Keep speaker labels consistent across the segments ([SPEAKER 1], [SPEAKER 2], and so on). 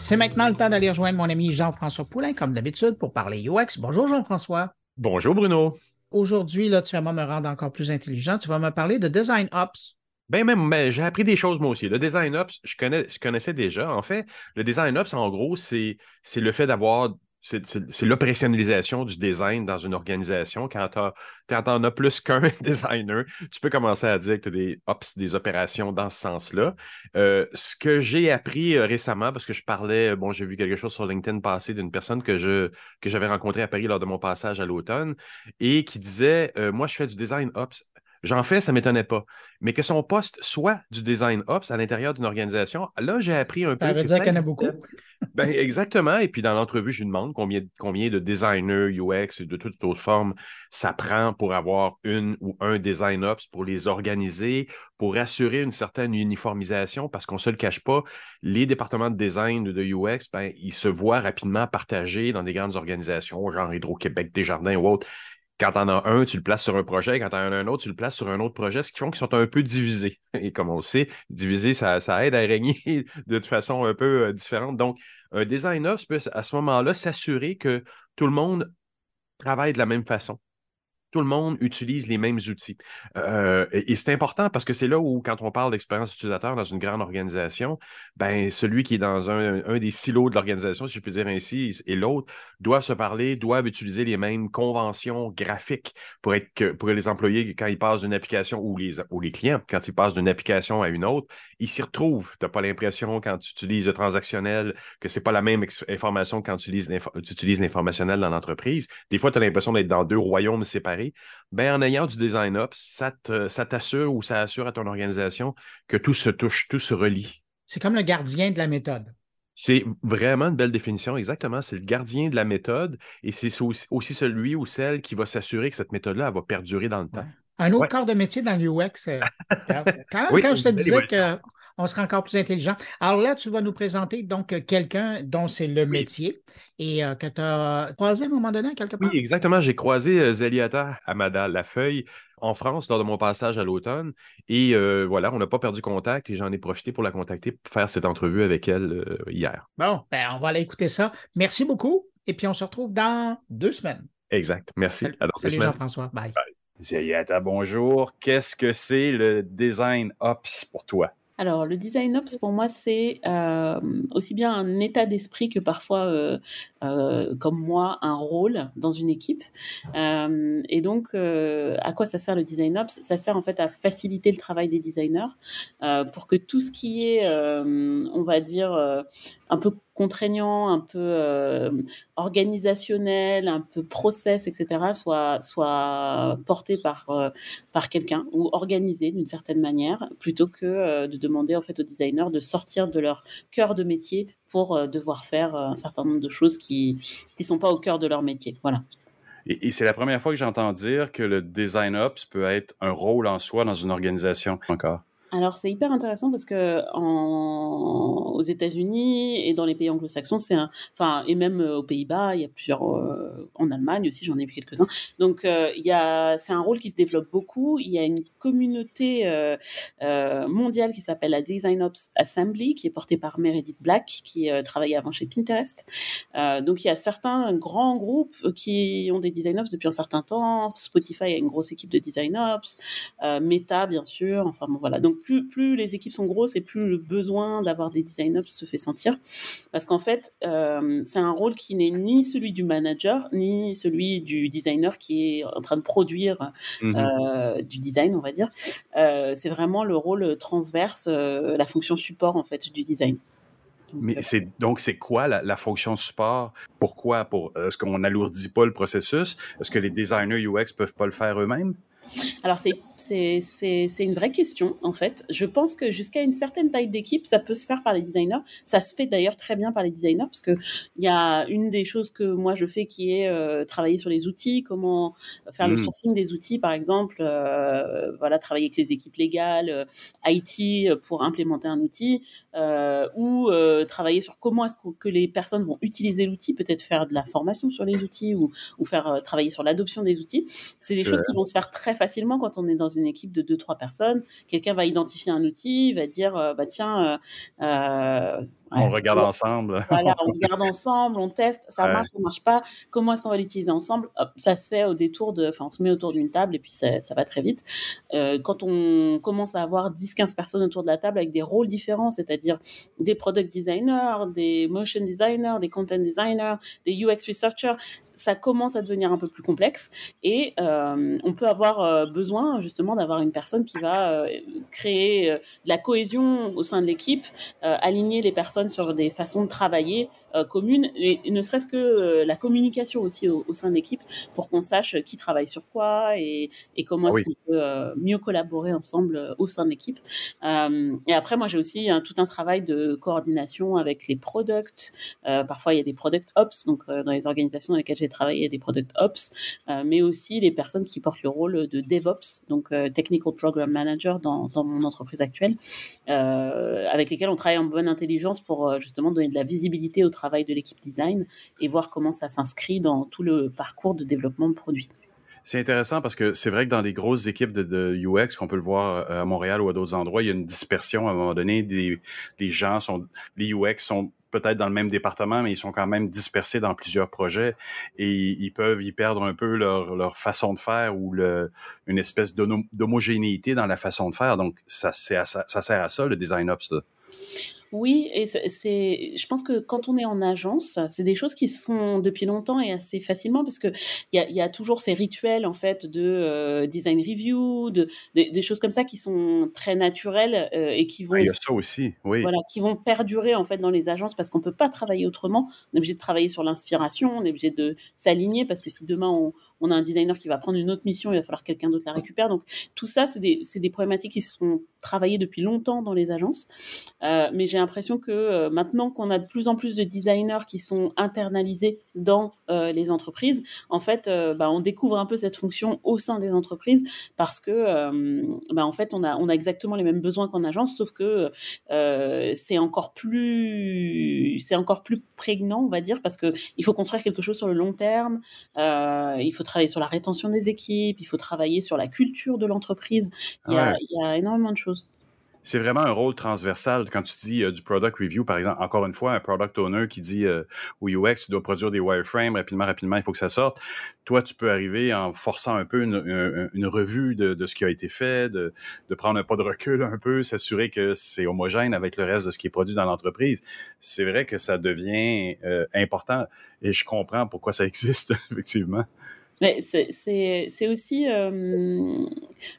[SPEAKER 1] C'est maintenant le temps d'aller rejoindre mon ami Jean-François Poulain, comme d'habitude, pour parler UX. Bonjour Jean-François.
[SPEAKER 2] Bonjour Bruno.
[SPEAKER 1] Aujourd'hui, là, tu vas me rendre encore plus intelligent. Tu vas me parler de Design Ops.
[SPEAKER 2] Ben même, j'ai appris des choses moi aussi. Le design ops, je, connais, je connaissais déjà. En fait, le design ops, en gros, c'est le fait d'avoir c'est l'opérationnalisation du design dans une organisation. Quand tu en as plus qu'un designer, tu peux commencer à dire que tu as des opérations dans ce sens-là. Euh, ce que j'ai appris euh, récemment, parce que je parlais, bon, j'ai vu quelque chose sur LinkedIn passer d'une personne que j'avais rencontrée à Paris lors de mon passage à l'automne et qui disait euh, Moi, je fais du design ops. J'en fais, ça ne m'étonnait pas. Mais que son poste soit du design ops à l'intérieur d'une organisation, là, j'ai appris un peu.
[SPEAKER 1] Ça veut dire qu'il y en a beaucoup.
[SPEAKER 2] Ben, exactement. Et puis, dans l'entrevue, je lui demande combien, combien de designers UX de toutes autres formes ça prend pour avoir une ou un design ops, pour les organiser, pour assurer une certaine uniformisation, parce qu'on ne se le cache pas, les départements de design de UX, ben, ils se voient rapidement partagés dans des grandes organisations, genre Hydro-Québec, Desjardins ou autres quand t'en as un, tu le places sur un projet. Quand t'en as un autre, tu le places sur un autre projet, ce qui font qu'ils sont un peu divisés. Et comme on le sait, diviser, ça, aide à régner de façon un peu euh, différente. Donc, un designer peut à ce moment-là s'assurer que tout le monde travaille de la même façon tout le monde utilise les mêmes outils. Euh, et, c'est important parce que c'est là où, quand on parle d'expérience utilisateur dans une grande organisation, ben, celui qui est dans un, des silos de l'organisation, si je peux dire ainsi, et l'autre, doivent se parler, doivent utiliser les mêmes conventions graphiques pour, être que, pour les employés, quand ils passent d'une application, ou les, clients, quand ils passent d'une application à une autre, ils s'y retrouvent. Tu n'as pas l'impression, quand tu utilises le transactionnel, que ce n'est pas la même information quand tu utilises l'informationnel dans l'entreprise. Des fois, tu as l'impression d'être dans deux royaumes séparés ben, en ayant du design ops, ça t'assure ou ça assure à ton organisation que tout se touche, tout se relie.
[SPEAKER 1] C'est comme le gardien de la méthode.
[SPEAKER 2] C'est vraiment une belle définition, exactement. C'est le gardien de la méthode et c'est aussi, celui ou celle qui va s'assurer que cette méthode-là va perdurer dans le temps.
[SPEAKER 1] Un autre corps de métier dans l'UX. Euh, quand, quand je te disais que on sera encore plus intelligent. Alors là, tu vas nous présenter donc quelqu'un dont c'est le métier et euh, que tu as croisé à un moment donné quelque part?
[SPEAKER 2] Oui, exactement. J'ai croisé euh, Zeliata Amada Lafeuille en France lors de mon passage à l'automne. Et euh, voilà, on n'a pas perdu contact et j'en ai profité pour la contacter pour faire cette entrevue avec elle hier.
[SPEAKER 1] Bon, ben, on va aller écouter ça. Merci beaucoup. Et puis on se retrouve dans deux semaines.
[SPEAKER 2] Exact. Merci.
[SPEAKER 1] Salut, Jean-François. Bye. Bye.
[SPEAKER 3] Zeliata, bonjour. Qu'est-ce que c'est le design ops pour toi?
[SPEAKER 4] Alors, le design ops, pour moi, c'est euh, aussi bien un état d'esprit que parfois, euh, euh, comme moi, un rôle dans une équipe. et donc, à quoi ça sert le design ops? Ça sert en fait à faciliter le travail des designers pour que tout ce qui est, on va dire, un peu contraignant, un peu euh, organisationnel, un peu process, etc., soit, soit porté par, euh, par quelqu'un ou organisé d'une certaine manière, plutôt que euh, de demander en fait aux designers de sortir de leur cœur de métier pour devoir faire un certain nombre de choses qui ne sont pas au cœur de leur métier. Voilà.
[SPEAKER 3] Et, et c'est la première fois que j'entends dire que le design ops peut être un rôle en soi dans une organisation encore.
[SPEAKER 4] Alors c'est hyper intéressant parce que en, aux États-Unis et dans les pays anglo-saxons, c'est un, enfin et même euh, aux Pays-Bas, il y a plusieurs, euh, en Allemagne aussi, j'en ai vu quelques-uns. Donc euh, il y a, c'est un rôle qui se développe beaucoup. Il y a une communauté mondiale qui s'appelle la Design Ops Assembly, qui est portée par Meredith Black, qui travaillait avant chez Pinterest. donc il y a certains grands groupes qui ont des Design Ops depuis un certain temps. Spotify a une grosse équipe de Design Ops, Meta bien sûr. Enfin bon voilà. Donc plus, les équipes sont grosses et plus le besoin d'avoir des design ops se fait sentir. Parce qu'en fait, euh, c'est un rôle qui n'est ni celui du manager, ni celui du designer qui est en train de produire mhm. euh, du design, on va dire. Euh, c'est vraiment le rôle transverse, la fonction support en fait du design.
[SPEAKER 3] Mais c'est donc c'est quoi la, fonction support? Pourquoi? Pour est-ce qu'on n'alourdit pas le processus? Est-ce que les designers UX peuvent pas le faire eux-mêmes?
[SPEAKER 4] Alors, c'est une vraie question, en fait. Je pense que jusqu'à une certaine taille d'équipe, ça peut se faire par les designers. Ça se fait d'ailleurs très bien par les designers, parce qu'il y a une des choses que moi je fais qui est euh, travailler sur les outils, comment faire le mmh. sourcing des outils, par exemple, euh, voilà, travailler avec les équipes légales, euh, IT pour implémenter un outil, ou travailler sur comment est-ce que, les personnes vont utiliser l'outil, peut-être faire de la formation sur les outils ou, ou faire travailler sur l'adoption des outils. C'est des choses qui vont se faire très facilement quand on est dans une équipe de deux trois personnes. Quelqu'un va identifier un outil, va dire euh, bah tiens, euh,
[SPEAKER 3] On regarde ensemble.
[SPEAKER 4] Voilà, on regarde ensemble, on teste, ça marche, ça marche pas. Comment est-ce qu'on va l'utiliser ensemble? Ça se fait au détour de, enfin, on se met autour d'une table et puis ça, ça va très vite. Euh, quand on commence à avoir 10-15 personnes autour de la table avec des rôles différents, c'est-à-dire des product designers, des motion designers, des content designers, des UX researchers, ça commence à devenir un peu plus complexe et euh, on peut avoir euh, besoin justement d'avoir une personne qui va créer de la cohésion au sein de l'équipe, aligner les personnes sur des façons de travailler communes et, ne serait-ce que la communication aussi au, sein de l'équipe pour qu'on sache qui travaille sur quoi et, comment est-ce qu'on peut mieux collaborer ensemble au sein de l'équipe. et après, moi, j'ai aussi tout un travail de coordination avec les products. parfois, il y a des product ops, donc dans les organisations dans lesquelles j'ai travailler des product ops, euh, mais aussi les personnes qui portent le rôle de DevOps, donc euh, Technical Program Manager dans, dans mon entreprise actuelle, euh, avec lesquels on travaille en bonne intelligence pour justement donner de la visibilité au travail de l'équipe design et voir comment ça s'inscrit dans tout le parcours de développement de produits.
[SPEAKER 3] C'est intéressant parce que c'est vrai que dans les grosses équipes de, UX, qu'on peut le voir à Montréal ou à d'autres endroits, il y a une dispersion à un moment donné. Des, les gens sont, les UX sont peut-être dans le même département, mais ils sont quand même dispersés dans plusieurs projets et ils peuvent y perdre un peu leur, façon de faire ou une espèce d'homogénéité dans la façon de faire. Donc, ça, sert à ça, le design ops.
[SPEAKER 4] Oui, et c'est, je pense que quand on est en agence, c'est des choses qui se font depuis longtemps et assez facilement parce que il y a, y a, toujours ces rituels en fait de euh, design review, de, des choses comme ça qui sont très naturelles euh, et qui vont.
[SPEAKER 3] il y a ça aussi, oui.
[SPEAKER 4] Voilà, qui vont perdurer en fait dans les agences parce qu'on peut pas travailler autrement. On est obligé de travailler sur l'inspiration, on est obligé de s'aligner parce que si demain on, on, a un designer qui va prendre une autre mission, il va falloir que quelqu'un d'autre la récupère. Donc tout ça, c'est des, des problématiques qui se sont travaillées depuis longtemps dans les agences, euh, mais j'ai l'impression que euh, maintenant qu'on a de plus en plus de designers qui sont internalisés dans euh, les entreprises, en fait, euh, bah, on découvre un peu cette fonction au sein des entreprises parce que, bah, en fait, on a, on a exactement les mêmes besoins qu'en agence, sauf que c'est encore plus, c'est encore plus prégnant, on va dire, parce que il faut construire quelque chose sur le long terme, il faut travailler sur la rétention des équipes, il faut travailler sur la culture de l'entreprise. Il, il y a énormément de choses
[SPEAKER 3] c'est vraiment un rôle transversal. Quand tu dis euh, du product review, par exemple, encore une fois, un product owner qui dit euh, UX, tu dois produire des wireframes rapidement, rapidement, il faut que ça sorte. Toi, tu peux arriver en forçant un peu une, revue de, ce qui a été fait, de, de, prendre un pas de recul un peu, s'assurer que c'est homogène avec le reste de ce qui est produit dans l'entreprise. C'est vrai que ça devient euh, important et je comprends pourquoi ça existe, effectivement.
[SPEAKER 4] Mais c'est aussi, euh,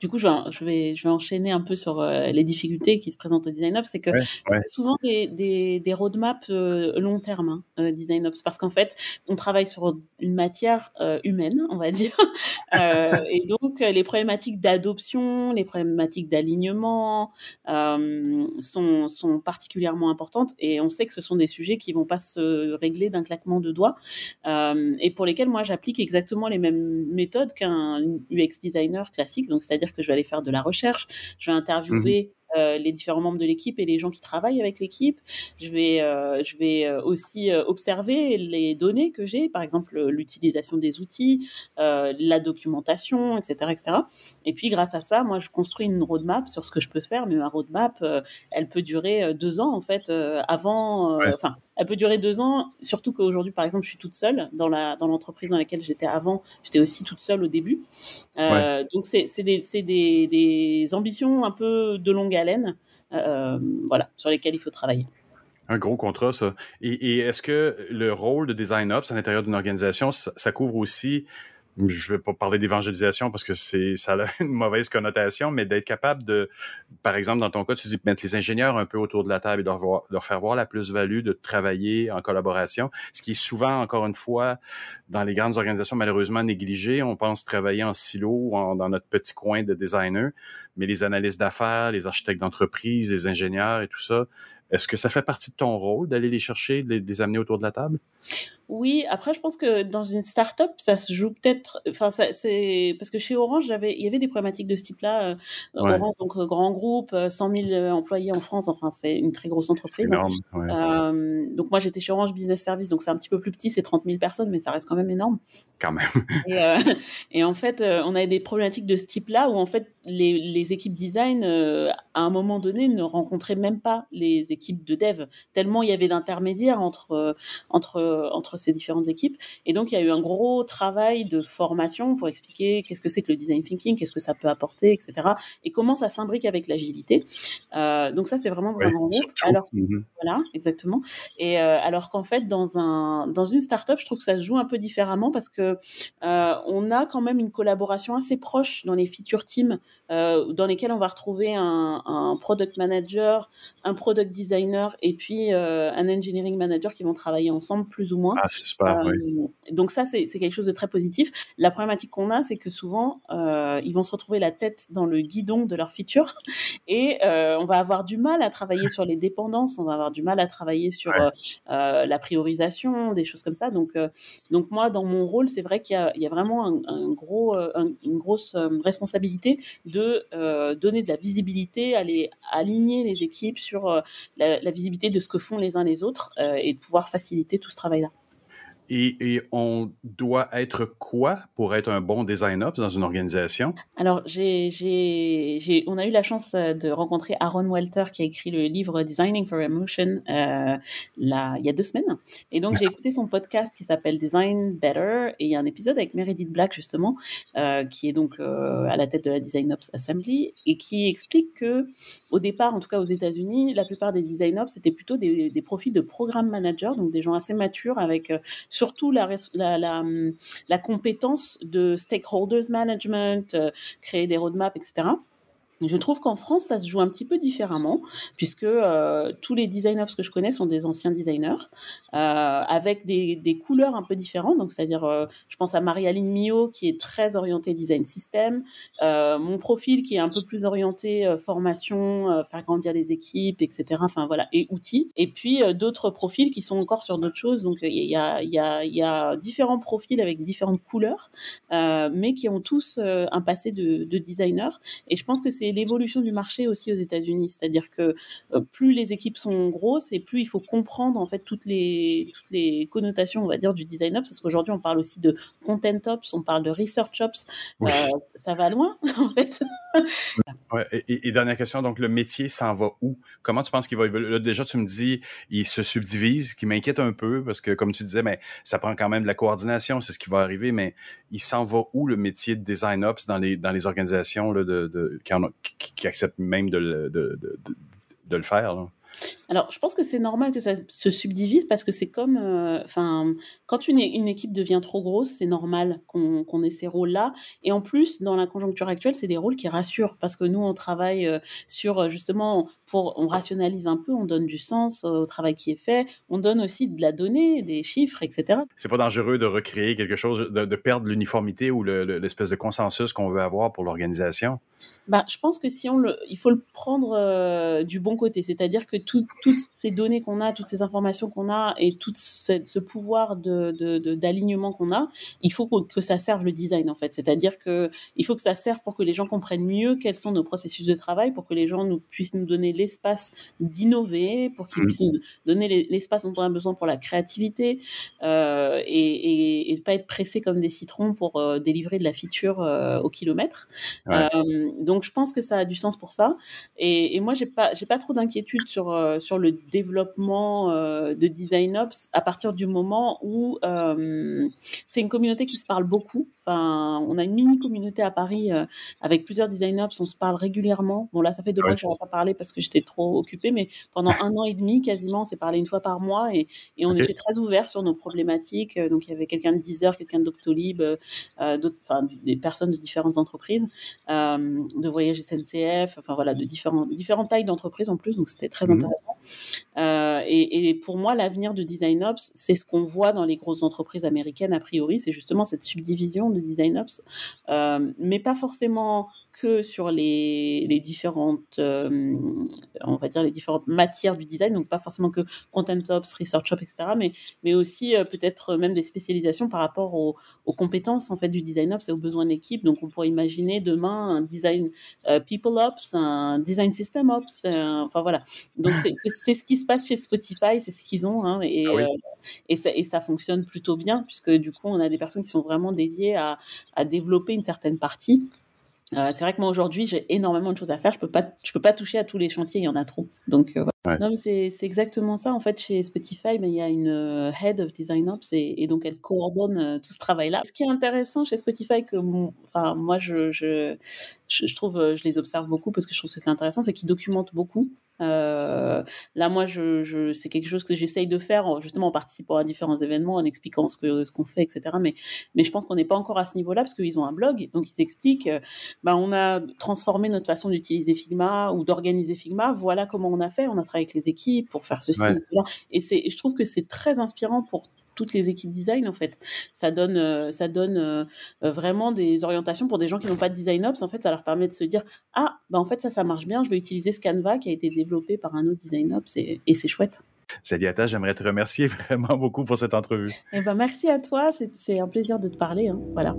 [SPEAKER 4] du coup, je vais, je vais, je vais enchaîner un peu sur euh, les difficultés qui se présentent au Design Ops, c'est que c'est souvent des, des, des roadmaps euh, long terme, hein, Design Ops, parce qu'en fait, on travaille sur une matière humaine, on va dire, et donc les problématiques d'adoption, les problématiques d'alignement sont, sont particulièrement importantes, et on sait que ce sont des sujets qui vont pas se régler d'un claquement de doigts, et pour lesquels moi j'applique exactement les même méthode qu'un UX designer classique. Donc, c'est-à-dire que je vais aller faire de la recherche, je vais interviewer mhm. Euh, les différents membres de l'équipe et les gens qui travaillent avec l'équipe. Je vais, euh, je vais euh, aussi observer les données que j'ai, par exemple l'utilisation des outils, la documentation, etc., etc. Et puis grâce à ça, moi, je construis une roadmap sur ce que je peux faire. Mais ma roadmap, elle peut durer deux ans en fait. avant, enfin, elle peut durer deux ans. Surtout qu'aujourd'hui, par exemple, je suis toute seule dans la dans l'entreprise dans laquelle j'étais avant. J'étais aussi toute seule au début. Donc c'est des, des, des ambitions un peu de longue haleine euh, voilà, sur lesquels il faut travailler.
[SPEAKER 3] Un gros contrat, ça. Et, est-ce que le rôle de Design Ops à l'intérieur d'une organisation, ça, couvre aussi je vais pas parler d'évangélisation parce que c'est ça a une mauvaise connotation, mais d'être capable de, par exemple, dans ton cas, tu dis mettre les ingénieurs un peu autour de la table et de leur, faire voir la plus-value de travailler en collaboration, ce qui est souvent, encore une fois, dans les grandes organisations malheureusement négligé. On pense travailler en silo dans notre petit coin de designer, mais les analystes d'affaires, les architectes d'entreprise, les ingénieurs et tout ça, est-ce que ça fait partie de ton rôle d'aller les chercher, de les amener autour de la table?
[SPEAKER 4] Oui, après, je pense que dans une start-up, ça se joue peut-être. Enfin, c'est parce que chez Orange, il y avait des problématiques de ce type-là. Euh, Orange, donc euh, grand groupe, 100 euh, 000 employés en France. Enfin, c'est une très grosse entreprise. Énorme, euh, donc moi, j'étais chez Orange Business Service, donc c'est un petit peu plus petit, c'est 30 000 personnes, mais ça reste quand même énorme.
[SPEAKER 3] Quand même.
[SPEAKER 4] et, euh, et, en fait, on avait des problématiques de ce type-là où en fait les, les équipes design, à un moment donné, ne rencontraient même pas les équipes de dev tellement il y avait d'intermédiaires entre entre entre ces différentes équipes. Et donc, il y a eu un gros travail de formation pour expliquer qu'est-ce que c'est que le design thinking, qu'est-ce que ça peut apporter, etc. Et comment ça s'imbrique avec l'agilité. Euh, donc ça, c'est vraiment vraiment Alors, mhm. voilà, exactement. Et euh, alors qu'en fait, dans un dans une startup, je trouve que ça se joue un peu différemment parce que euh, on a quand même une collaboration assez proche dans les feature teams, dans lesquels on va retrouver un, un, product manager, un product designer et puis un engineering manager qui vont travailler ensemble plus ou moins.
[SPEAKER 3] Ah, c'est super, oui.
[SPEAKER 4] Donc ça, c'est quelque chose de très positif. La problématique qu'on a, c'est que souvent, euh, ils vont se retrouver la tête dans le guidon de leur feature et euh, on va avoir du mal à travailler sur les dépendances, on va avoir du mal à travailler sur euh, la priorisation, des choses comme ça. Donc, donc moi, dans mon rôle, c'est vrai qu'il y, y, a vraiment un, gros, une grosse responsabilité de donner de la visibilité, aller aligner les équipes sur la, visibilité de ce que font les uns les autres et de pouvoir faciliter tout ce travail-là.
[SPEAKER 3] Et, on doit être quoi pour être un bon design ops dans une organisation?
[SPEAKER 4] Alors, j'ai, j'ai, on a eu la chance euh, de rencontrer Aaron Walter qui a écrit le livre Designing for Emotion euh, là, il y a deux semaines. Et donc, j'ai écouté son podcast qui s'appelle Design Better et il y a un épisode avec Meredith Black justement euh, qui est donc euh, à la tête de la Design Ops Assembly et qui explique que au départ, en tout cas aux États-Unis, la plupart des design ops c'était plutôt des, des profils de programme manager, donc des gens assez matures avec surtout la, la, la, compétence de stakeholders management, euh, créer des roadmaps, etc. Je trouve qu'en France, ça se joue un petit peu différemment, puisque euh, tous les designers que je connais sont des anciens designers, euh, avec des, des, couleurs un peu différentes. Donc, c'est-à-dire, euh, je pense à Marie-Aline Mio, qui est très orientée design system, mon profil qui est un peu plus orienté formation, faire grandir les équipes, etc. Enfin voilà, et outils. Et puis d'autres profils qui sont encore sur d'autres choses. Donc, il y a, y, a, y a différents profils avec différentes couleurs, mais qui ont tous un passé de, de designer. Et je pense que c'est l'évolution du marché aussi aux États-Unis. C'est-à-dire que euh, plus les équipes sont grosses et plus il faut comprendre en fait toutes les, toutes les connotations, on va dire, du design ops. Parce qu'aujourd'hui, on parle aussi de content ops, on parle de research ops. Euh, ça va loin, en fait.
[SPEAKER 3] et, dernière question, donc le métier s'en va où? Comment tu penses qu'il va évoluer? déjà, tu me dis, il se subdivise, qui m'inquiète un peu parce que, comme tu disais, mais ça prend quand même de la coordination, c'est ce qui va arriver, mais il s'en va où le métier de design ops dans les, dans les organisations là, de, de, qui, en, qui, acceptent même de, de, de, de le faire? Là?
[SPEAKER 4] Alors, je pense que c'est normal que ça se subdivise parce que c'est comme, euh, enfin, quand une, une, équipe devient trop grosse, c'est normal qu'on ait ces rôles-là. Et en plus, dans la conjoncture actuelle, c'est des rôles qui rassurent parce que nous, on travaille euh, sur euh, justement, pour, on rationalise un peu, on donne du sens au travail qui est fait, on donne aussi de la donnée, des chiffres, etc.
[SPEAKER 3] C'est pas dangereux de recréer quelque chose, de, de perdre l'uniformité ou l'espèce de consensus qu'on veut avoir pour l'organisation.
[SPEAKER 4] Bah, je pense que si on le, il faut le prendre du bon côté, c'est-à-dire que tout, toutes ces données qu'on a, toutes ces informations qu'on a et tout ce, pouvoir de, d'alignement qu'on a, il faut que, ça serve le design en fait. C'est-à-dire que il faut que ça serve pour que les gens comprennent mieux quels sont nos processus de travail, pour que les gens nous, puissent nous donner l'espace d'innover, pour qu'ils mmh. puissent nous donner l'espace dont on a besoin pour la créativité euh, et, et, pas être pressé comme des citrons pour euh, délivrer de la feature euh, au kilomètre. Donc je pense que ça a du sens pour ça. Et, et moi j'ai pas j'ai pas trop d'inquiétude sur sur le développement euh, de Design Ops à partir du moment où euh, c'est une communauté qui se parle beaucoup. Enfin, on a une mini communauté à Paris euh, avec plusieurs Design Ops, on se parle régulièrement. Bon là, ça fait deux mois que je n'en pas parlé parce que j'étais trop occupée, mais pendant un an et demi quasiment, on s'est parlé une fois par mois et, et on était très ouverts sur nos problématiques. Donc il y avait quelqu'un de Deezer, quelqu'un de Doctolib, d'autres, enfin des personnes de différentes entreprises, de voyage SNCF, enfin voilà, de différents, différentes tailles d'entreprises en plus. Donc c'était très mmh intéressant. Euh, et, et, pour moi, l'avenir de Design Ops, c'est ce qu'on voit dans les grosses entreprises américaines a priori, c'est justement cette subdivision de Design Ops, euh, mais pas forcément que sur les, les différentes, on va dire les différentes matières du design, donc pas forcément que Content Ops, Research Ops, etc., mais, mais aussi peut-être même des spécialisations par rapport aux, aux, compétences en fait du design ops et aux besoins de l'équipe. Donc on pourrait imaginer demain un design people ops, un design system ops, enfin voilà. Donc c'est ce qui se passe chez Spotify, c'est ce qu'ils ont, hein, et, ah et, ça, et ça fonctionne plutôt bien puisque du coup on a des personnes qui sont vraiment dédiées à, à développer une certaine partie. Euh, c'est vrai que moi aujourd'hui j'ai énormément de choses à faire. Je peux pas, je peux pas toucher à tous les chantiers, il y en a trop. Donc euh, non, mais c'est, exactement ça en fait chez Spotify. Mais il y a une euh, head of design ops et, donc elle coordonne tout ce travail-là. Ce qui est intéressant chez Spotify que, enfin moi je, je, je, trouve, je les observe beaucoup parce que je trouve que c'est intéressant, c'est qu'ils documentent beaucoup. Euh, là, moi, je, je c'est quelque chose que j'essaye de faire justement en participant à différents événements, en expliquant ce que ce qu'on fait, etc. Mais mais je pense qu'on n'est pas encore à ce niveau-là parce qu'ils ont un blog, donc ils expliquent. ben, on a transformé notre façon d'utiliser Figma ou d'organiser Figma. Voilà comment on a fait. On a travaillé avec les équipes pour faire ceci et cela. Et c'est, je trouve que c'est très inspirant pour toutes les équipes design en fait. Ça donne, euh, ça donne euh, vraiment des orientations pour des gens qui n'ont pas de design ops. En fait, ça leur permet de se dire ah bah en fait ça ça marche bien. Je vais utiliser ce Canva qui a été développé par un autre design ops et, et c'est chouette.
[SPEAKER 3] Saliata, j'aimerais te remercier vraiment beaucoup pour cette entrevue.
[SPEAKER 4] Eh ben merci à toi. C'est un plaisir de te parler. Hein. Voilà.